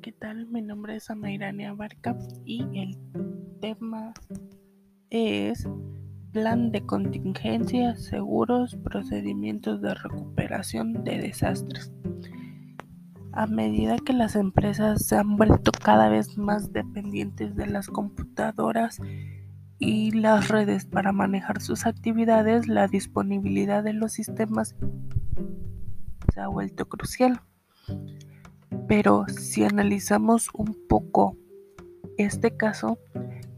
¿qué tal? Mi nombre es Amairania Barca y el tema es Plan de contingencia, seguros, procedimientos de recuperación de desastres. A medida que las empresas se han vuelto cada vez más dependientes de las computadoras y las redes para manejar sus actividades, la disponibilidad de los sistemas se ha vuelto crucial. Pero si analizamos un poco este caso,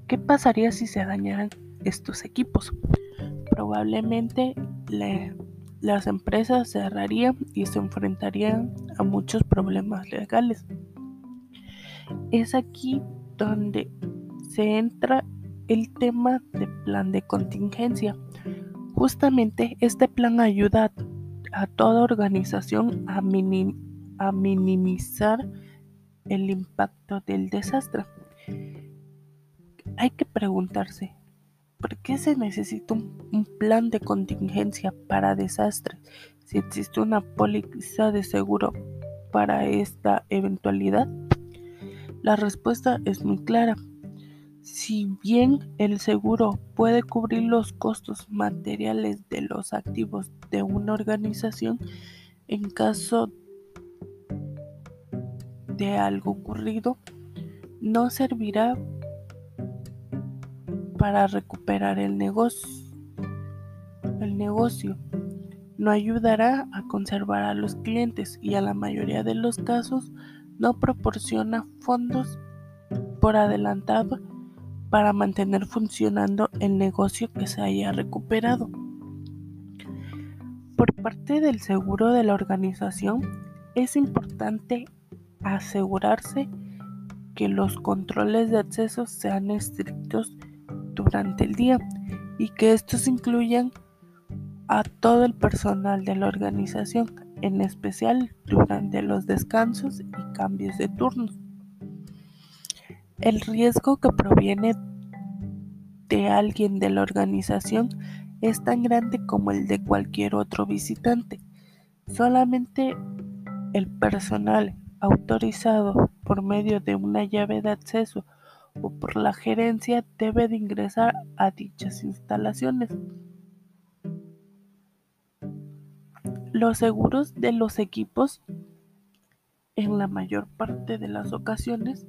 ¿qué pasaría si se dañaran estos equipos? Probablemente las empresas cerrarían y se enfrentarían a muchos problemas legales. Es aquí donde se entra el tema de plan de contingencia. Justamente este plan ayuda a, toda organización a minimizar minimizar el impacto del desastre. Hay que preguntarse, ¿por qué se necesita un, plan de contingencia para desastres si existe una póliza de seguro para esta eventualidad? La respuesta es muy clara. Si bien el seguro puede cubrir los costos materiales de los activos de una organización, en caso de algo ocurrido no servirá para recuperar el negocio. El negocio no ayudará a conservar a los clientes y a la mayoría de los casos no proporciona fondos por adelantado para mantener funcionando el negocio que se haya recuperado. Por parte del seguro de la organización, es importante asegurarse que los controles de acceso sean estrictos durante el día y que estos incluyan a todo el personal de la organización, en especial durante los descansos y cambios de turnos. El riesgo que proviene de alguien de la organización es tan grande como el de cualquier otro visitante. Solamente el personal autorizado por medio de una llave de acceso o por la gerencia debe de ingresar a dichas instalaciones. Los seguros de los equipos en la mayor parte de las ocasiones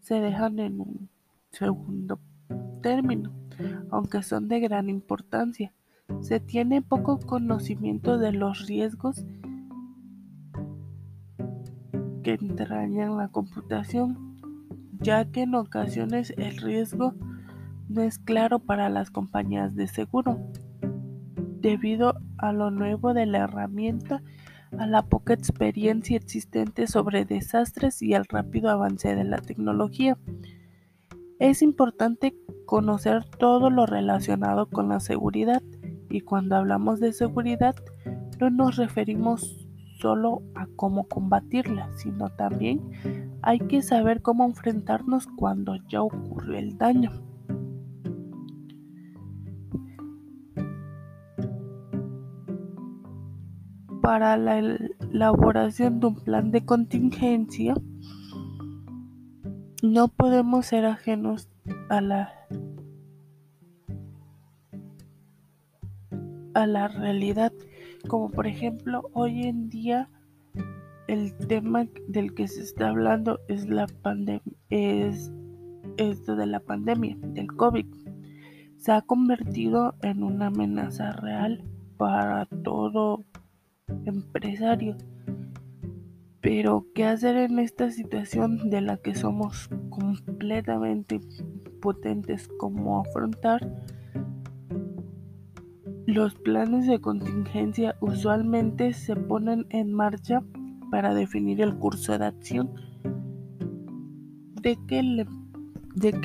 se dejan en un segundo término, aunque son de gran importancia. Se tiene poco conocimiento de los riesgos que entrañan la computación, ya que en ocasiones el riesgo no es claro para las compañías de seguro, debido a lo nuevo de la herramienta, a la poca experiencia existente sobre desastres y al rápido avance de la tecnología. Es importante conocer todo lo relacionado con la seguridad y cuando hablamos de seguridad no nos referimos solo a cómo combatirla, sino también hay que saber cómo enfrentarnos cuando ya ocurrió el daño. Para la elaboración de un plan de contingencia, no podemos ser ajenos a la a la realidad como por ejemplo hoy en día el tema del que se está hablando es la pandemia es esto de la pandemia del COVID. Se ha convertido en una amenaza real para todo empresario. Pero qué hacer en esta situación de la que somos completamente potentes como afrontar los planes de contingencia usualmente se ponen en marcha para definir el curso de acción de que,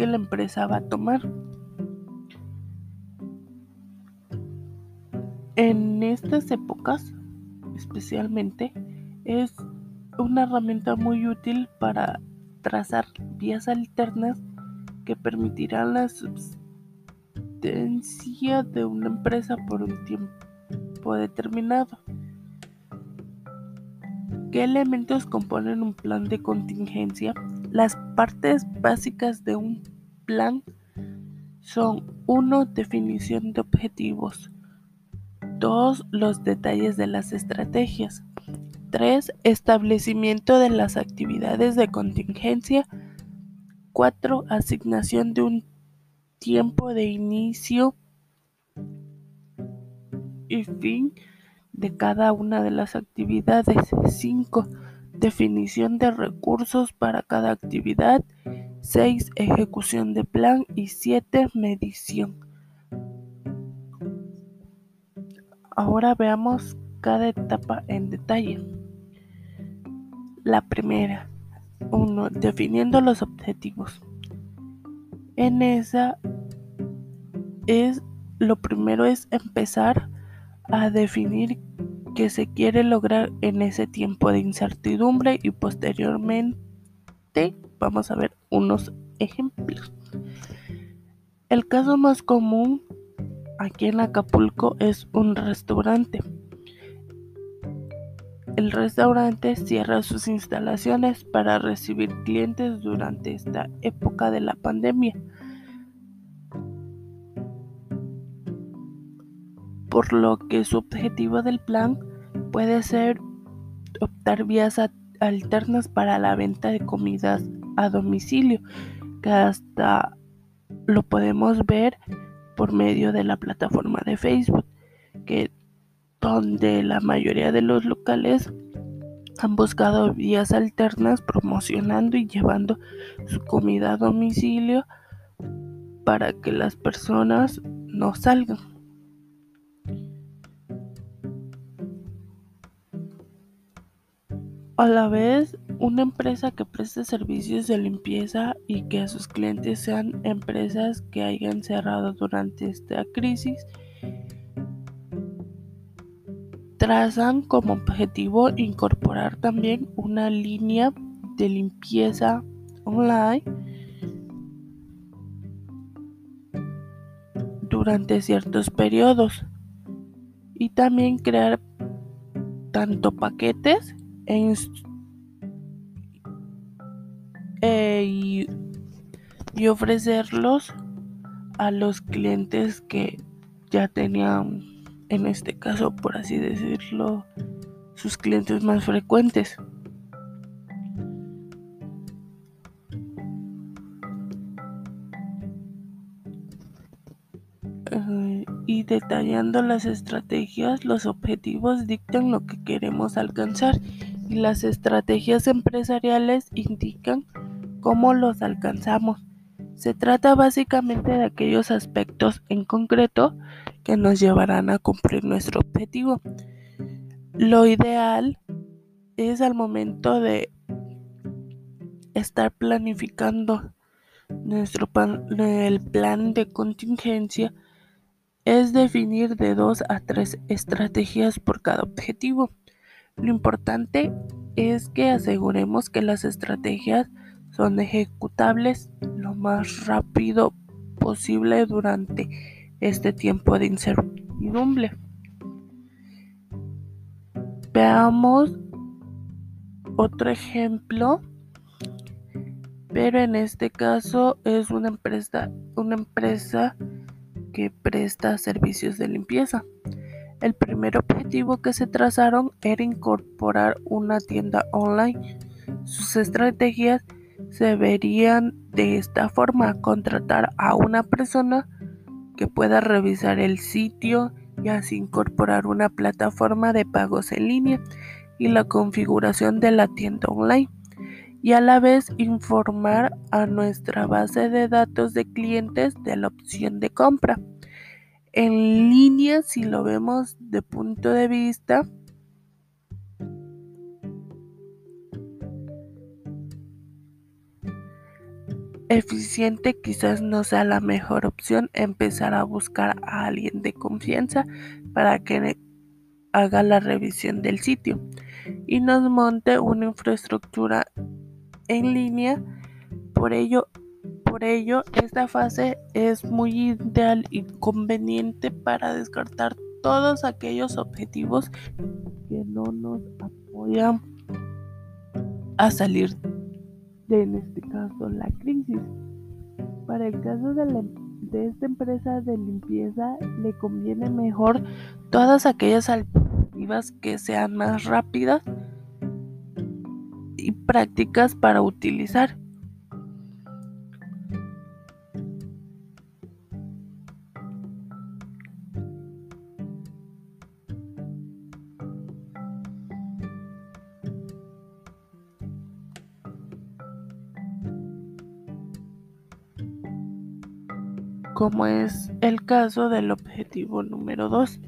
la empresa va a tomar. En estas épocas, especialmente, es una herramienta muy útil para trazar vías alternas que permitirán de una empresa por un tiempo determinado. ¿Qué elementos componen un plan de contingencia? Las partes básicas de un plan son 1. Definición de objetivos. 2. Los detalles de las estrategias. 3. Establecimiento de las actividades de contingencia. 4. Asignación de un tiempo de inicio y fin de cada una de las actividades. 5. Definición de recursos para cada actividad. 6. Ejecución de plan. Y 7. Medición. Ahora veamos cada etapa en detalle. La primera. 1. Definiendo los objetivos. En esa es lo primero es empezar a definir qué se quiere lograr en ese tiempo de incertidumbre y posteriormente vamos a ver unos ejemplos. El caso más común aquí en Acapulco es un restaurante. El restaurante cierra sus instalaciones para recibir clientes durante esta época de la pandemia. Por lo que su objetivo del plan puede ser optar vías alternas para la venta de comidas a domicilio, que hasta lo podemos ver por medio de la plataforma de Facebook, que donde la mayoría de los locales han buscado vías alternas promocionando y llevando su comida a domicilio para que las personas no salgan. A la vez, una empresa que preste servicios de limpieza y que sus clientes sean empresas que hayan cerrado durante esta crisis, trazan como objetivo incorporar también una línea de limpieza online durante ciertos periodos y también crear tanto paquetes e y, y ofrecerlos a los clientes que ya tenían, en este caso, por así decirlo, sus clientes más frecuentes. y detallando las estrategias, los objetivos dictan lo que queremos alcanzar y las estrategias empresariales indican cómo los alcanzamos. Se trata básicamente de aquellos aspectos en concreto que nos llevarán a cumplir nuestro objetivo. Lo ideal es al momento de estar planificando nuestro el plan de contingencia es definir de dos a tres estrategias por cada objetivo. Lo importante es que aseguremos que las estrategias son ejecutables lo más rápido posible durante este tiempo de incertidumbre. Veamos otro ejemplo, pero en este caso es una empresa, una empresa que presta servicios de limpieza. El primer objetivo que se trazaron era incorporar una tienda online. Sus estrategias se verían de esta forma, contratar a una persona que pueda revisar el sitio y así incorporar una plataforma de pagos en línea y la configuración de la tienda online y a la vez informar a nuestra base de datos de clientes de la opción de compra en línea, si lo vemos de punto de vista, eficiente quizás no sea la mejor opción empezar a buscar a alguien de confianza para que haga la revisión del sitio y nos monte una infraestructura en línea. Por ello por ello, esta fase es muy ideal y conveniente para descartar todos aquellos objetivos que no nos apoyan a salir de, en este caso, la crisis. Para el caso de, de esta empresa de limpieza, le conviene mejor todas aquellas alternativas que sean más rápidas y prácticas para utilizar. Como es el caso del objetivo número 2,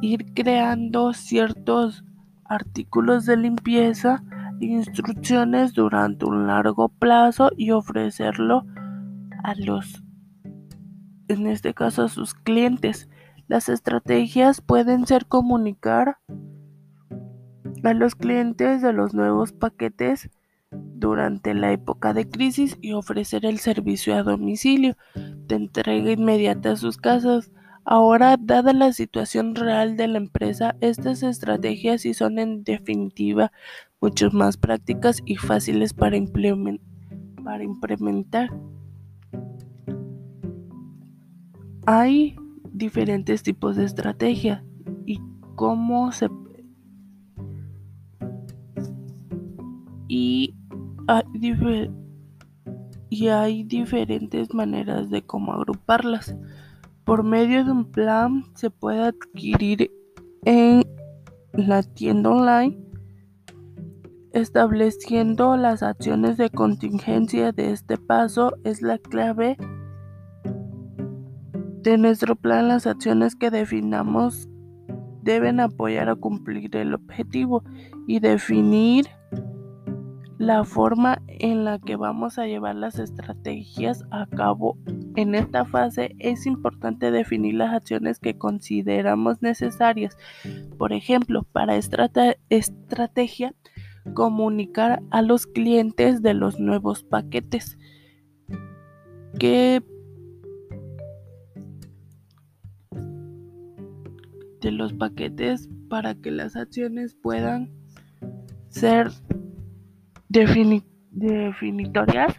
ir creando ciertos artículos de limpieza instrucciones durante un largo plazo y ofrecerlo a los, en este caso a sus clientes. Las estrategias pueden ser comunicar a los clientes de los nuevos paquetes durante la época de crisis y ofrecer el servicio a domicilio de entrega inmediata a sus casas. Ahora, dada la situación real de la empresa, estas estrategias sí son en definitiva mucho más prácticas y fáciles para, para implementar. Hay diferentes tipos de estrategia y cómo se y y hay diferentes maneras de cómo agruparlas. Por medio de un plan se puede adquirir en la tienda online estableciendo las acciones de contingencia de este paso es la clave de nuestro plan. Las acciones que definamos deben apoyar a cumplir el objetivo y definir la forma en la que vamos a llevar las estrategias a cabo. En esta fase es importante definir las acciones que consideramos necesarias. Por ejemplo, para esta estrategia, comunicar a los clientes de los nuevos paquetes que de los paquetes para que las acciones puedan ser definitorias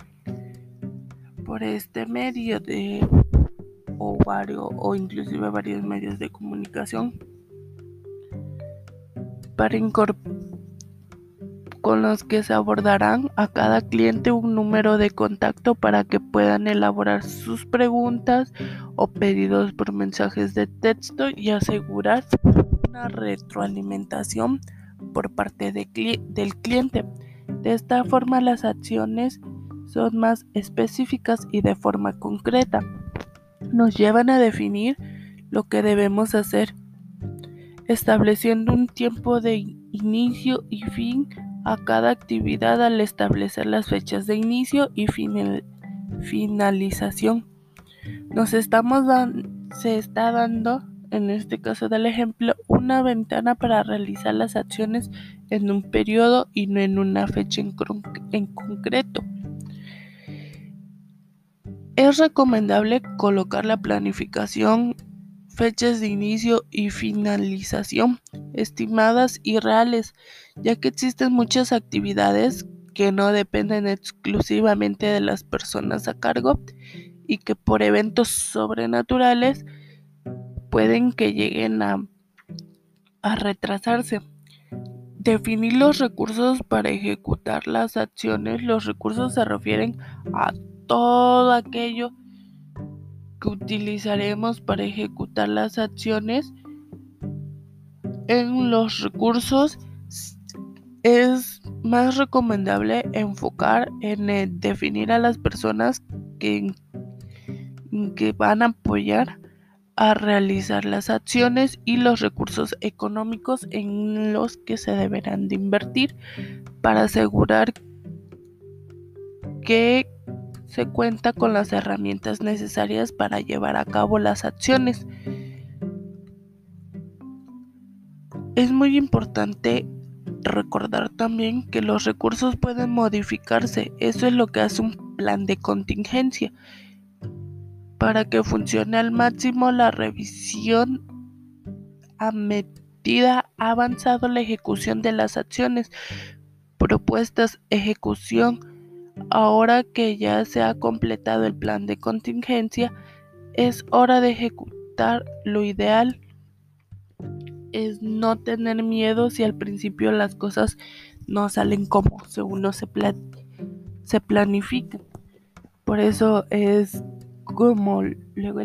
por este medio de o varios o inclusive varios medios de comunicación para con los que se abordarán a cada cliente un número de contacto para que puedan elaborar sus preguntas o pedidos por mensajes de texto y asegurar una retroalimentación por parte de del cliente. De esta forma las acciones son más específicas y de forma concreta. Nos llevan a definir lo que debemos hacer, estableciendo un tiempo de inicio y fin a cada actividad al establecer las fechas de inicio y finalización. Nos estamos se está dando, en este caso del ejemplo, una ventana para realizar las acciones en un periodo y no en una fecha en, concreto. Es recomendable colocar la planificación, fechas de inicio y finalización estimadas y reales, ya que existen muchas actividades que no dependen exclusivamente de las personas a cargo y que por eventos sobrenaturales pueden que lleguen a retrasarse. Definir los recursos para ejecutar las acciones. Los recursos se refieren a todo aquello que utilizaremos para ejecutar las acciones. En los recursos es más recomendable enfocar en definir a las personas que, que van a apoyar a realizar las acciones y los recursos económicos en los que se deberán de invertir para asegurar que se cuenta con las herramientas necesarias para llevar a cabo las acciones. Es muy importante recordar también que los recursos pueden modificarse. Eso es lo que hace un plan de contingencia para que funcione al máximo la revisión a medida ha avanzado la ejecución de las acciones. propuestas, ejecución. Ahora que ya se ha completado el plan de contingencia, es hora de ejecutar lo ideal. Es no tener miedo si al principio las cosas no salen como según no se, se planifica. Por eso es como luego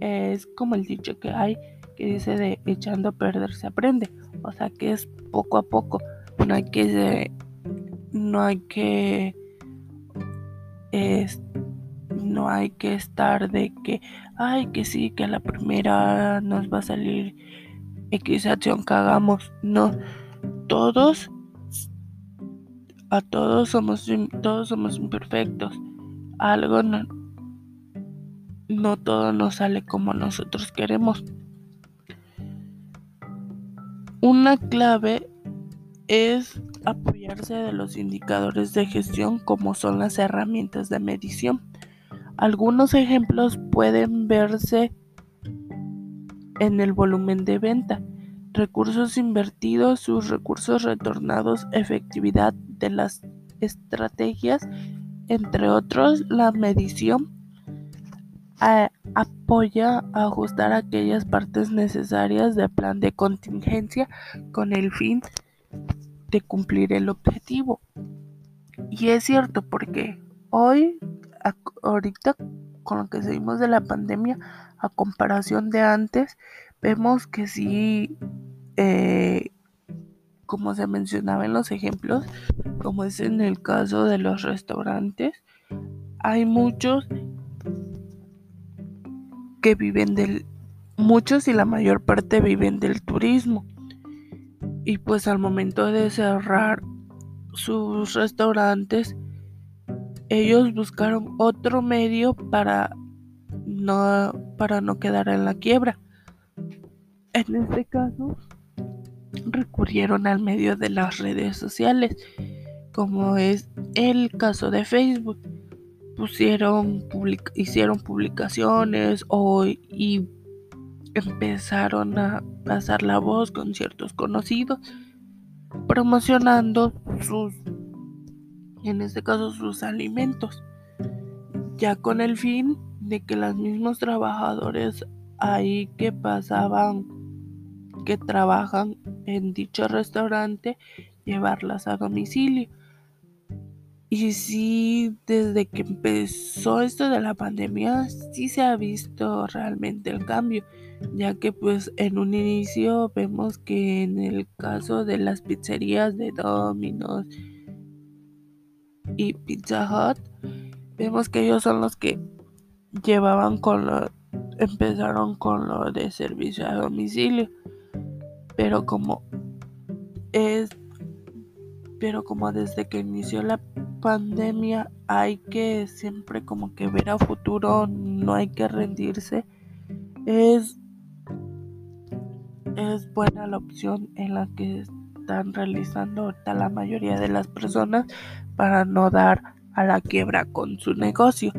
es como el dicho que hay que dice de echando a perder se aprende. O sea que es poco a poco. No hay que no hay que es, no hay que estar de que ay que sí que a la primera nos va a salir X acción que hagamos. No, todos a todos somos todos somos imperfectos. Algo no, no todo nos sale como nosotros queremos. Una clave es apoyarse de los indicadores de gestión como son las herramientas de medición. Algunos ejemplos pueden verse en el volumen de venta, recursos invertidos, sus recursos retornados, efectividad de las estrategias, entre otros, la medición apoya a ajustar aquellas partes necesarias del plan de contingencia con el fin de cumplir el objetivo. Y es cierto porque hoy, ahorita con lo que seguimos de la pandemia, a comparación de antes, vemos que sí, eh, como se mencionaba en los ejemplos, como es en el caso de los restaurantes, hay muchos viven del, muchos y la mayor parte viven del turismo. Y pues al momento de cerrar sus restaurantes, ellos buscaron otro medio para no, para no quedar en la quiebra. En este caso, recurrieron al medio de las redes sociales, como es el caso de Facebook pusieron hicieron publicaciones o, y empezaron a pasar la voz con ciertos conocidos promocionando sus en este caso sus alimentos. Ya con el fin de que los mismos trabajadores ahí que pasaban que trabajan en dicho restaurante llevarlas a domicilio y sí, desde que empezó esto de la pandemia, sí se ha visto realmente el cambio, ya que pues en un inicio vemos que en el caso de las pizzerías de Domino's y Pizza Hut, vemos que ellos son los que llevaban con lo, empezaron con lo de servicio a domicilio, pero como es, pero como desde que inició la pandemia hay que siempre como que ver a futuro, no hay que rendirse. Es, es buena la opción en la que están realizando la mayoría de las personas para no dar a la quiebra con su negocio.